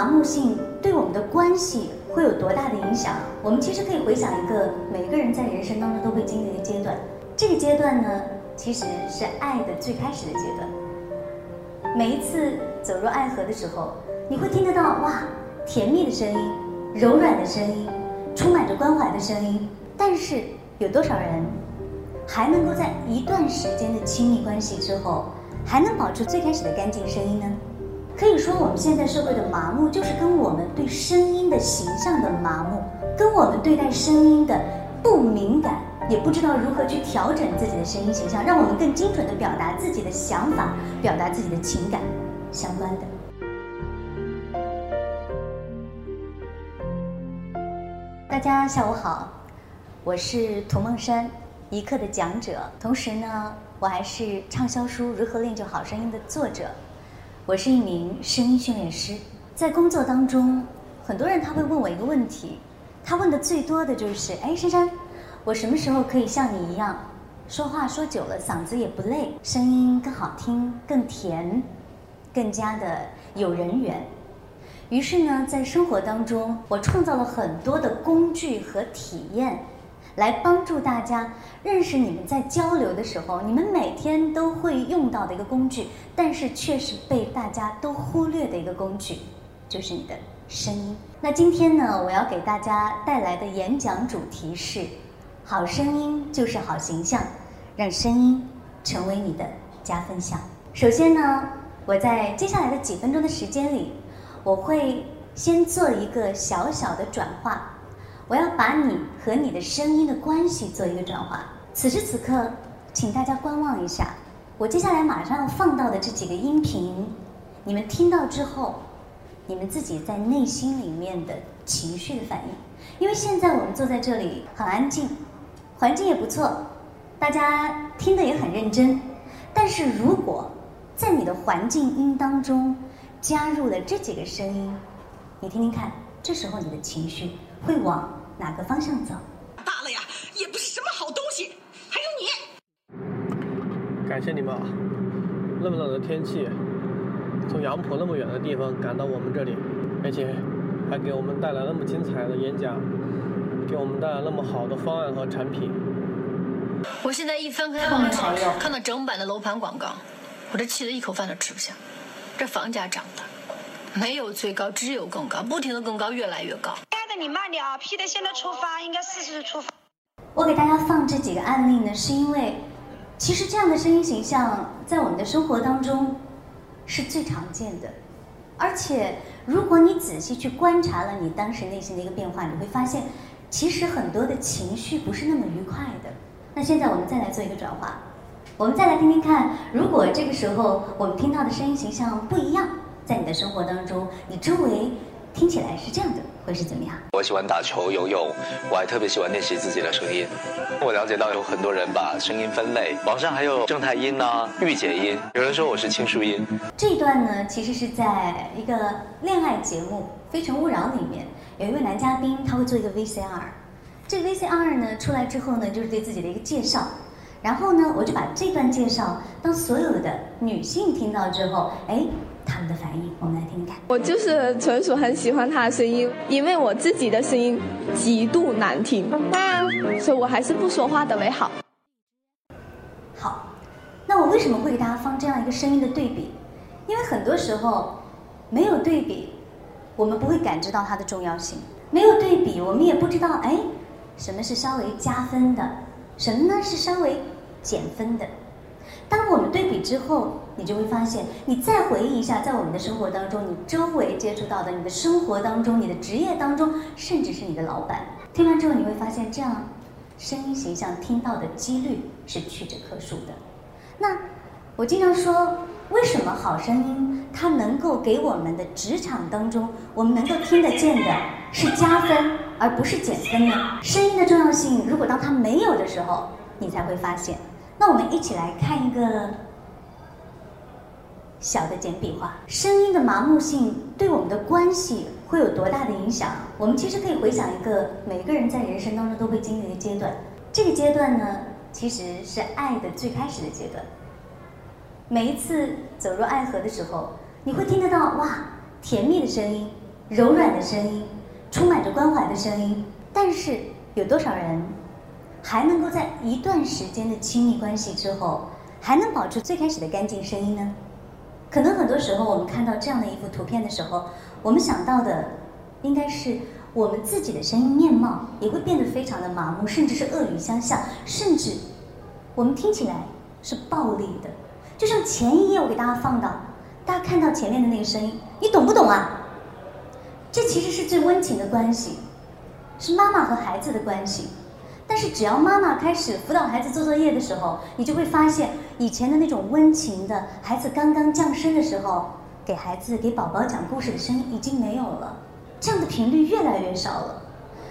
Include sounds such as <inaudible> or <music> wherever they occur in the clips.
麻木性对我们的关系会有多大的影响？我们其实可以回想一个每个人在人生当中都会经历的阶段，这个阶段呢，其实是爱的最开始的阶段。每一次走入爱河的时候，你会听得到哇，甜蜜的声音，柔软的声音，充满着关怀的声音。但是有多少人还能够在一段时间的亲密关系之后，还能保持最开始的干净声音呢？可以说，我们现在社会的麻木，就是跟我们对声音的形象的麻木，跟我们对待声音的不敏感，也不知道如何去调整自己的声音形象，让我们更精准的表达自己的想法，表达自己的情感相关的。大家下午好，我是涂梦山，一课的讲者，同时呢，我还是畅销书《如何练就好声音》的作者。我是一名声音训练师，在工作当中，很多人他会问我一个问题，他问的最多的就是：哎，珊珊，我什么时候可以像你一样，说话说久了嗓子也不累，声音更好听、更甜，更加的有人缘？于是呢，在生活当中，我创造了很多的工具和体验。来帮助大家认识你们在交流的时候，你们每天都会用到的一个工具，但是却是被大家都忽略的一个工具，就是你的声音。那今天呢，我要给大家带来的演讲主题是：好声音就是好形象，让声音成为你的加分项。首先呢，我在接下来的几分钟的时间里，我会先做一个小小的转化。我要把你和你的声音的关系做一个转化。此时此刻，请大家观望一下，我接下来马上要放到的这几个音频，你们听到之后，你们自己在内心里面的情绪的反应。因为现在我们坐在这里很安静，环境也不错，大家听得也很认真。但是如果在你的环境音当中加入了这几个声音，你听听看，这时候你的情绪会往。哪个方向走？大了呀，也不是什么好东西。还有你，感谢你们啊！那么冷的天气，从杨浦那么远的地方赶到我们这里，而且还给我们带来那么精彩的演讲，给我们带来那么好的方案和产品。我现在一翻开报纸，看到整版的楼盘广告，我这气得一口饭都吃不下。这房价涨的，没有最高，只有更高，不停的更高，越来越高。你慢点啊！P 的现在出发，应该四十出发。我给大家放这几个案例呢，是因为其实这样的声音形象在我们的生活当中是最常见的。而且，如果你仔细去观察了你当时内心的一个变化，你会发现，其实很多的情绪不是那么愉快的。那现在我们再来做一个转化，我们再来听听看，如果这个时候我们听到的声音形象不一样，在你的生活当中，你周围听起来是这样的。会是怎么样？我喜欢打球、游泳，我还特别喜欢练习自己的声音。我了解到有很多人把 <laughs> 声音分类，网上还有正太音呐、御姐音，有人说我是轻树音。这一段呢，其实是在一个恋爱节目《非诚勿扰》里面，有一位男嘉宾他会做一个 VCR，这个 VCR 呢出来之后呢，就是对自己的一个介绍。然后呢，我就把这段介绍，当所有的女性听到之后，哎。他们的反应，我们来听听看。我就是纯属很喜欢他的声音，因为我自己的声音极度难听，所以我还是不说话的为好。好，那我为什么会给大家放这样一个声音的对比？因为很多时候没有对比，我们不会感知到它的重要性；没有对比，我们也不知道哎，什么是稍微加分的，什么呢是稍微减分的。当我们对比之后，你就会发现，你再回忆一下，在我们的生活当中，你周围接触到的，你的生活当中，你的职业当中，甚至是你的老板，听完之后，你会发现，这样声音形象听到的几率是屈指可数的。那我经常说，为什么好声音它能够给我们的职场当中，我们能够听得见的是加分，而不是减分呢？声音的重要性，如果当它没有的时候，你才会发现。那我们一起来看一个小的简笔画。声音的麻木性对我们的关系会有多大的影响？我们其实可以回想一个每个人在人生当中都会经历的阶段。这个阶段呢，其实是爱的最开始的阶段。每一次走入爱河的时候，你会听得到哇，甜蜜的声音，柔软的声音，充满着关怀的声音。但是有多少人还能够在一段时间的亲密关系之后，还能保持最开始的干净声音呢？可能很多时候我们看到这样的一幅图片的时候，我们想到的应该是我们自己的声音面貌也会变得非常的麻木，甚至是恶语相向，甚至我们听起来是暴力的。就像前一页我给大家放到，大家看到前面的那个声音，你懂不懂啊？这其实是最温情的关系，是妈妈和孩子的关系。是只要妈妈开始辅导孩子做作业的时候，你就会发现以前的那种温情的孩子刚刚降生的时候，给孩子给宝宝讲故事的声音已经没有了，这样的频率越来越少了。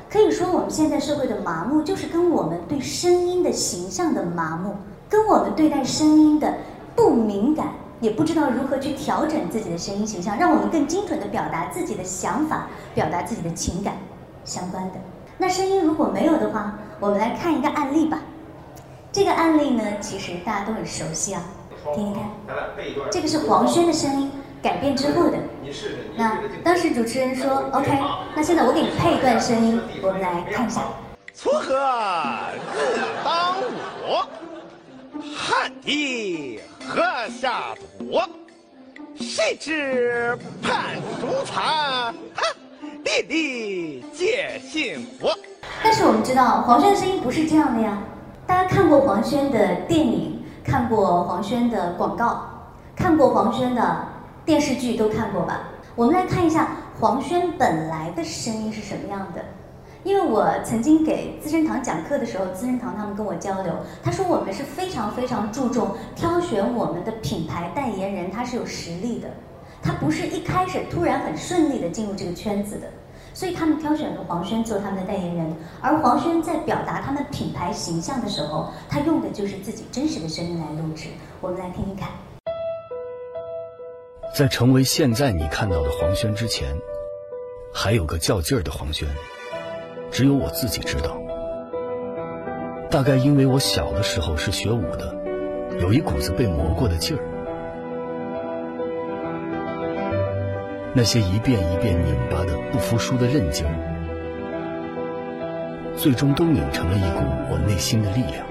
可以说，我们现在社会的麻木，就是跟我们对声音的形象的麻木，跟我们对待声音的不敏感，也不知道如何去调整自己的声音形象，让我们更精准的表达自己的想法，表达自己的情感相关的。那声音如果没有的话，我们来看一个案例吧。这个案例呢，其实大家都很熟悉啊，听听看。这个是黄轩的声音改变之后的。那当时主持人说：“OK，那现在我给你配一段声音，我们来看一下。”锄禾日当午，汗滴禾下土。谁知盘中餐，粒粒皆辛苦。但是我们知道黄轩的声音不是这样的呀。大家看过黄轩的电影，看过黄轩的广告，看过黄轩的电视剧，都看过吧？我们来看一下黄轩本来的声音是什么样的。因为我曾经给资生堂讲课的时候，资生堂他们跟我交流，他说我们是非常非常注重挑选我们的品牌代言人，他是有实力的，他不是一开始突然很顺利的进入这个圈子的。所以他们挑选了黄轩做他们的代言人，而黄轩在表达他们品牌形象的时候，他用的就是自己真实的声音来录制。我们来听听看。在成为现在你看到的黄轩之前，还有个较劲儿的黄轩，只有我自己知道。大概因为我小的时候是学武的，有一股子被磨过的劲儿。那些一遍一遍拧巴的不服输的韧劲儿，最终都拧成了一股我内心的力量。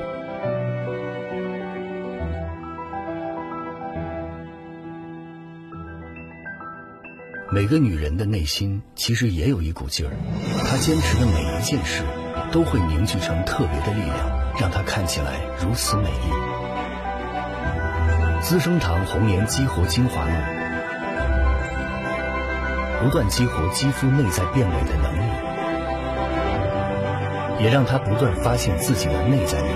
每个女人的内心其实也有一股劲儿，她坚持的每一件事，都会凝聚成特别的力量，让她看起来如此美丽。资生堂红颜激活精华露。不断激活肌肤内在变美的能力，也让他不断发现自己的内在美，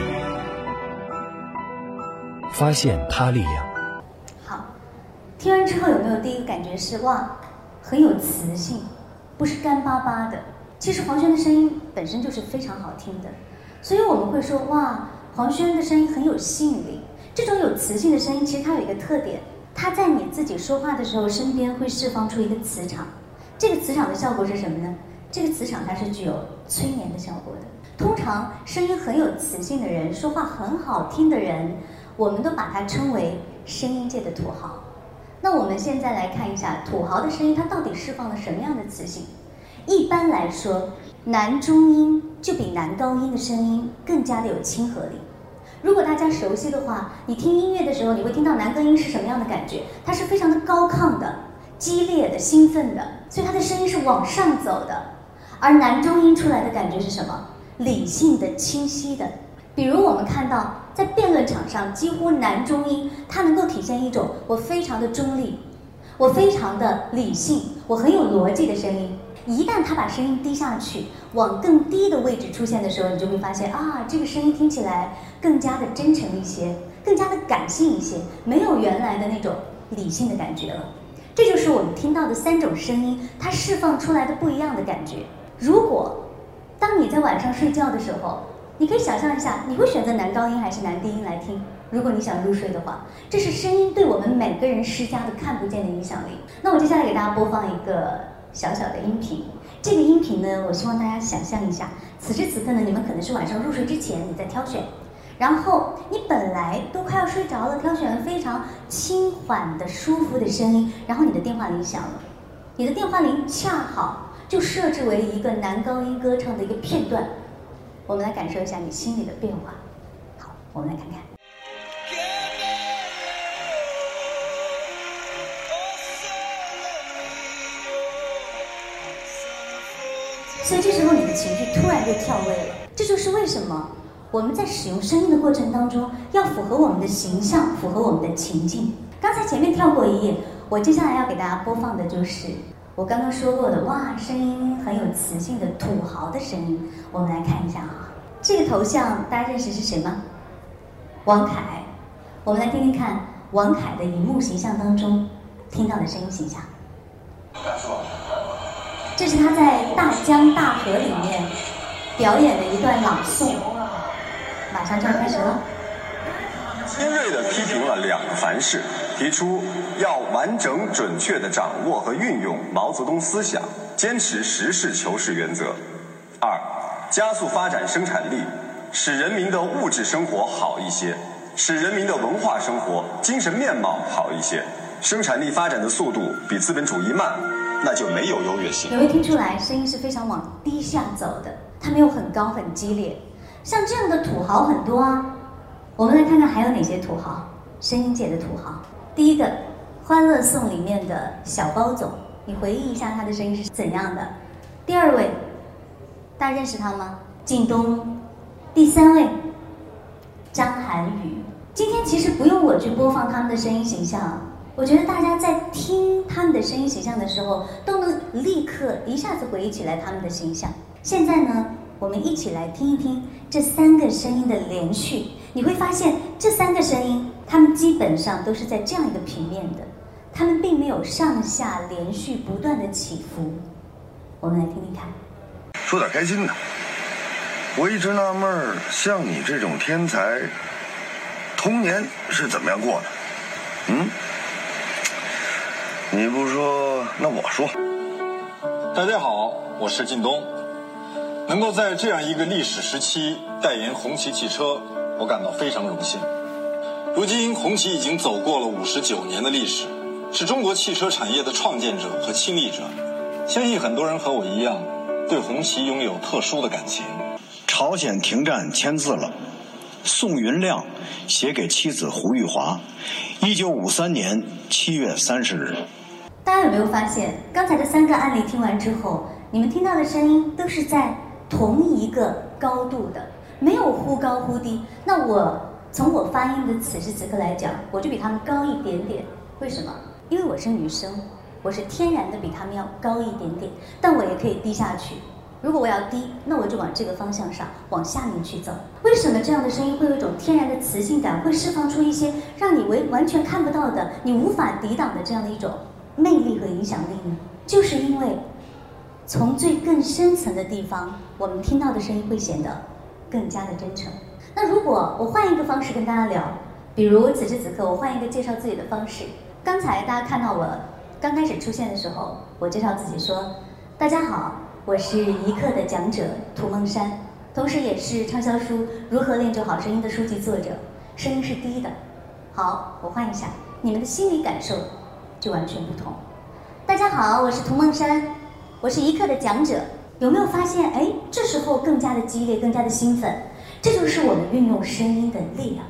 发现他力量。好，听完之后有没有第一个感觉是哇，很有磁性，不是干巴巴的。其实黄轩的声音本身就是非常好听的，所以我们会说哇，黄轩的声音很有吸引力。这种有磁性的声音，其实它有一个特点。它在你自己说话的时候，身边会释放出一个磁场，这个磁场的效果是什么呢？这个磁场它是具有催眠的效果的。通常声音很有磁性的人，说话很好听的人，我们都把它称为声音界的土豪。那我们现在来看一下土豪的声音，它到底释放了什么样的磁性？一般来说，男中音就比男高音的声音更加的有亲和力。如果大家熟悉的话，你听音乐的时候，你会听到男高音是什么样的感觉？它是非常的高亢的、激烈的、兴奋的，所以它的声音是往上走的。而男中音出来的感觉是什么？理性的、清晰的。比如我们看到在辩论场上，几乎男中音它能够体现一种我非常的中立，我非常的理性，我很有逻辑的声音。一旦他把声音低下去，往更低的位置出现的时候，你就会发现啊，这个声音听起来更加的真诚一些，更加的感性一些，没有原来的那种理性的感觉了。这就是我们听到的三种声音，它释放出来的不一样的感觉。如果当你在晚上睡觉的时候，你可以想象一下，你会选择男高音还是男低音来听？如果你想入睡的话，这是声音对我们每个人施加的看不见的影响力。那我接下来给大家播放一个。小小的音频，这个音频呢，我希望大家想象一下，此时此刻呢，你们可能是晚上入睡之前你在挑选，然后你本来都快要睡着了，挑选了非常轻缓的、舒服的声音，然后你的电话铃响了，你的电话铃恰好就设置为一个男高音歌唱的一个片段，我们来感受一下你心里的变化。好，我们来看看。所以这时候你的情绪突然就跳位了，这就是为什么我们在使用声音的过程当中要符合我们的形象，符合我们的情境。刚才前面跳过一页，我接下来要给大家播放的就是我刚刚说过的，哇，声音很有磁性的土豪的声音。我们来看一下啊，这个头像大家认识是谁吗？王凯。我们来听听看王凯的荧幕形象当中听到的声音形象。这是他在《大江大河》里面表演的一段朗诵，马上就要开始了。尖锐地批评了两个凡是，提出要完整准确地掌握和运用毛泽东思想，坚持实事求是原则；二，加速发展生产力，使人民的物质生活好一些，使人民的文化生活、精神面貌好一些。生产力发展的速度比资本主义慢。那就没有优越性。有没有听出来，声音是非常往低下走的？它没有很高很激烈。像这样的土豪很多啊。我们来看看还有哪些土豪，声音界的土豪。第一个，《欢乐颂》里面的小包总，你回忆一下他的声音是怎样的？第二位，大家认识他吗？靳东。第三位，张涵予。今天其实不用我去播放他们的声音形象。我觉得大家在听他们的声音形象的时候，都能立刻一下子回忆起来他们的形象。现在呢，我们一起来听一听这三个声音的连续，你会发现这三个声音，它们基本上都是在这样一个平面的，它们并没有上下连续不断的起伏。我们来听听看。说点开心的，我一直纳闷儿，像你这种天才，童年是怎么样过的？嗯？你不说，那我说。大家好，我是靳东。能够在这样一个历史时期代言红旗汽车，我感到非常荣幸。如今，红旗已经走过了五十九年的历史，是中国汽车产业的创建者和亲历者。相信很多人和我一样，对红旗拥有特殊的感情。朝鲜停战签字了，宋云亮写给妻子胡玉华，一九五三年七月三十日。大家有没有发现，刚才的三个案例听完之后，你们听到的声音都是在同一个高度的，没有忽高忽低。那我从我发音的此时此刻来讲，我就比他们高一点点。为什么？因为我是女生，我是天然的比他们要高一点点，但我也可以低下去。如果我要低，那我就往这个方向上，往下面去走。为什么这样的声音会有一种天然的磁性感，会释放出一些让你完完全看不到的、你无法抵挡的这样的一种？魅力和影响力呢，就是因为从最更深层的地方，我们听到的声音会显得更加的真诚。那如果我换一个方式跟大家聊，比如此时此刻我换一个介绍自己的方式。刚才大家看到我刚开始出现的时候，我介绍自己说：“大家好，我是一课的讲者涂梦山，同时也是畅销书《如何练就好声音》的书籍作者。声音是低的。好，我换一下，你们的心理感受。”就完全不同。大家好，我是涂梦山，我是一课的讲者。有没有发现？哎，这时候更加的激烈，更加的兴奋。这就是我们运用声音的力量。